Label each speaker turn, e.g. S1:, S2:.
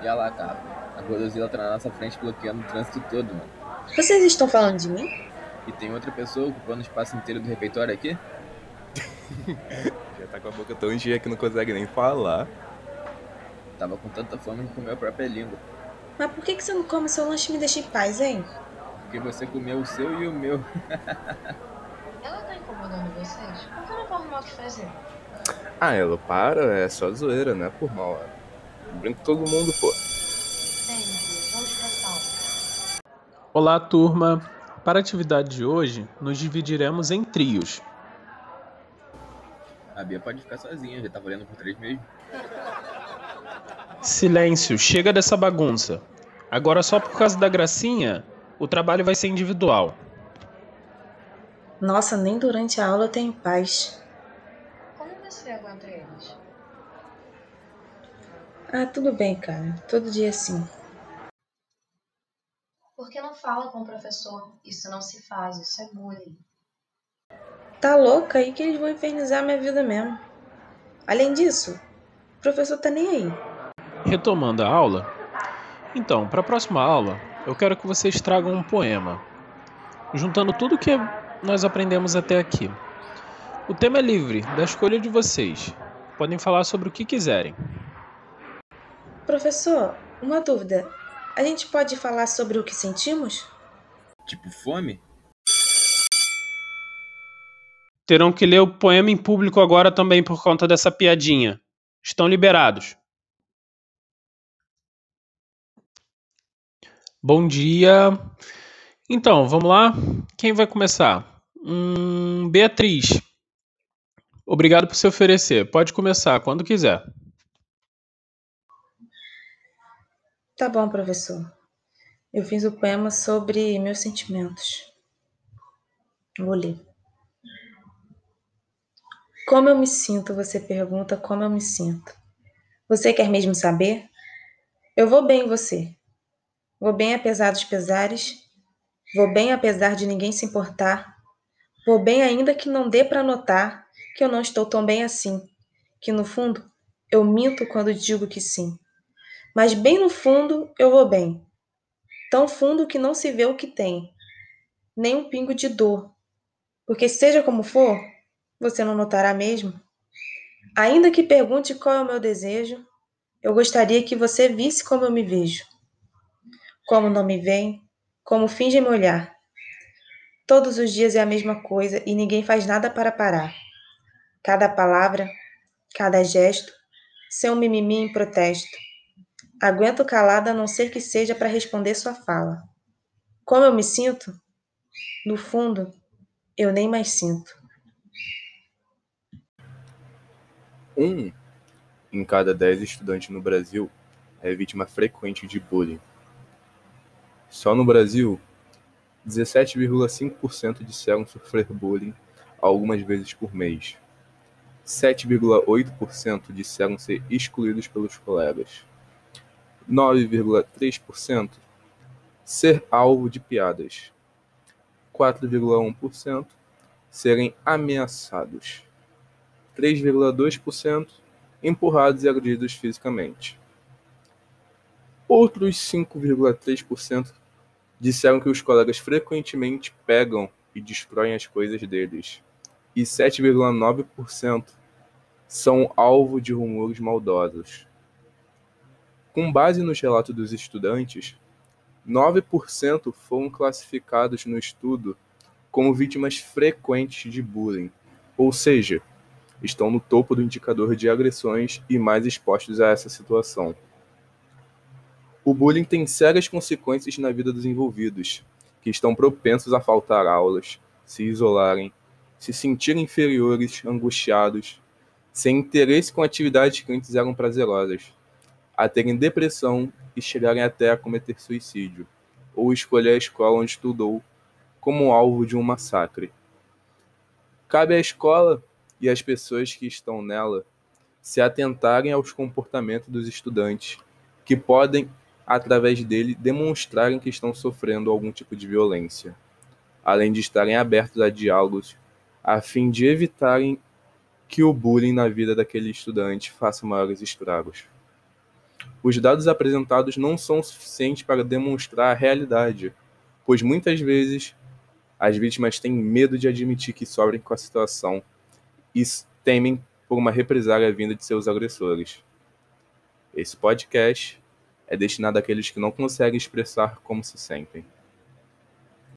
S1: E olha lá, cara. A Godozilla tá na nossa frente bloqueando o trânsito todo, mano.
S2: Vocês estão falando de mim?
S1: E tem outra pessoa ocupando o espaço inteiro do refeitório aqui?
S3: Já tá com a boca tão cheia que não consegue nem falar.
S1: Tava com tanta fome que comeu a própria língua.
S2: Mas por que, que você não come seu lanche e me deixa em paz, hein?
S1: Porque você comeu o seu e o meu.
S4: Ela tá incomodando vocês? Por que eu não vou arrumar o que fazer?
S3: Ah, ela para, é só zoeira, não é por mal. É. Brinco com todo mundo, pô.
S5: Olá, turma! Para a atividade de hoje, nos dividiremos em trios.
S1: A Bia pode ficar sozinha, já tá valendo por três mesmo.
S5: Silêncio, chega dessa bagunça. Agora, só por causa da gracinha, o trabalho vai ser individual.
S2: Nossa, nem durante a aula tenho paz.
S4: Como você aguenta eles?
S2: Ah, tudo bem, cara. Todo dia é assim.
S4: Por que não fala com o professor? Isso não se faz, isso é bullying.
S2: Tá louca aí que eles vão infernizar minha vida mesmo. Além disso, o professor tá nem aí.
S5: Retomando a aula, então, para a próxima aula, eu quero que vocês tragam um poema, juntando tudo que nós aprendemos até aqui. O tema é livre, da escolha de vocês. Podem falar sobre o que quiserem.
S2: Professor, uma dúvida. A gente pode falar sobre o que sentimos?
S1: Tipo fome?
S5: Terão que ler o poema em público agora também por conta dessa piadinha. Estão liberados. Bom dia. Então, vamos lá? Quem vai começar? Hum, Beatriz. Obrigado por se oferecer. Pode começar quando quiser.
S2: Tá bom, professor. Eu fiz o poema sobre meus sentimentos. Vou ler. Como eu me sinto? Você pergunta como eu me sinto. Você quer mesmo saber? Eu vou bem, você. Vou bem apesar dos pesares. Vou bem apesar de ninguém se importar. Vou bem ainda que não dê para notar que eu não estou tão bem assim. Que no fundo eu minto quando digo que sim. Mas bem no fundo eu vou bem. Tão fundo que não se vê o que tem. Nem um pingo de dor. Porque seja como for, você não notará mesmo. Ainda que pergunte qual é o meu desejo, eu gostaria que você visse como eu me vejo como não me veem, como fingem me olhar. Todos os dias é a mesma coisa e ninguém faz nada para parar. Cada palavra, cada gesto, seu mimimi em protesto. Aguento calada a não ser que seja para responder sua fala. Como eu me sinto? No fundo, eu nem mais sinto.
S3: Um em cada dez estudantes no Brasil é vítima frequente de bullying. Só no Brasil, 17,5% disseram sofrer bullying algumas vezes por mês. 7,8% disseram ser excluídos pelos colegas. 9,3% ser alvo de piadas. 4,1% serem ameaçados. 3,2% empurrados e agredidos fisicamente. Outros 5,3% disseram que os colegas frequentemente pegam e destroem as coisas deles, e 7,9% são alvo de rumores maldosos. Com base nos relatos dos estudantes, 9% foram classificados no estudo como vítimas frequentes de bullying, ou seja, estão no topo do indicador de agressões e mais expostos a essa situação. O bullying tem sérias consequências na vida dos envolvidos, que estão propensos a faltar aulas, se isolarem, se sentirem inferiores, angustiados, sem interesse com atividades que antes eram prazerosas, a terem depressão e chegarem até a cometer suicídio, ou escolher a escola onde estudou como alvo de um massacre. Cabe à escola e às pessoas que estão nela se atentarem aos comportamentos dos estudantes, que podem através dele, demonstrarem que estão sofrendo algum tipo de violência, além de estarem abertos a diálogos, a fim de evitarem que o bullying na vida daquele estudante faça maiores estragos. Os dados apresentados não são suficientes para demonstrar a realidade, pois muitas vezes as vítimas têm medo de admitir que sofrem com a situação e temem por uma represália vinda de seus agressores. Esse podcast é destinado àqueles que não conseguem expressar como se sentem.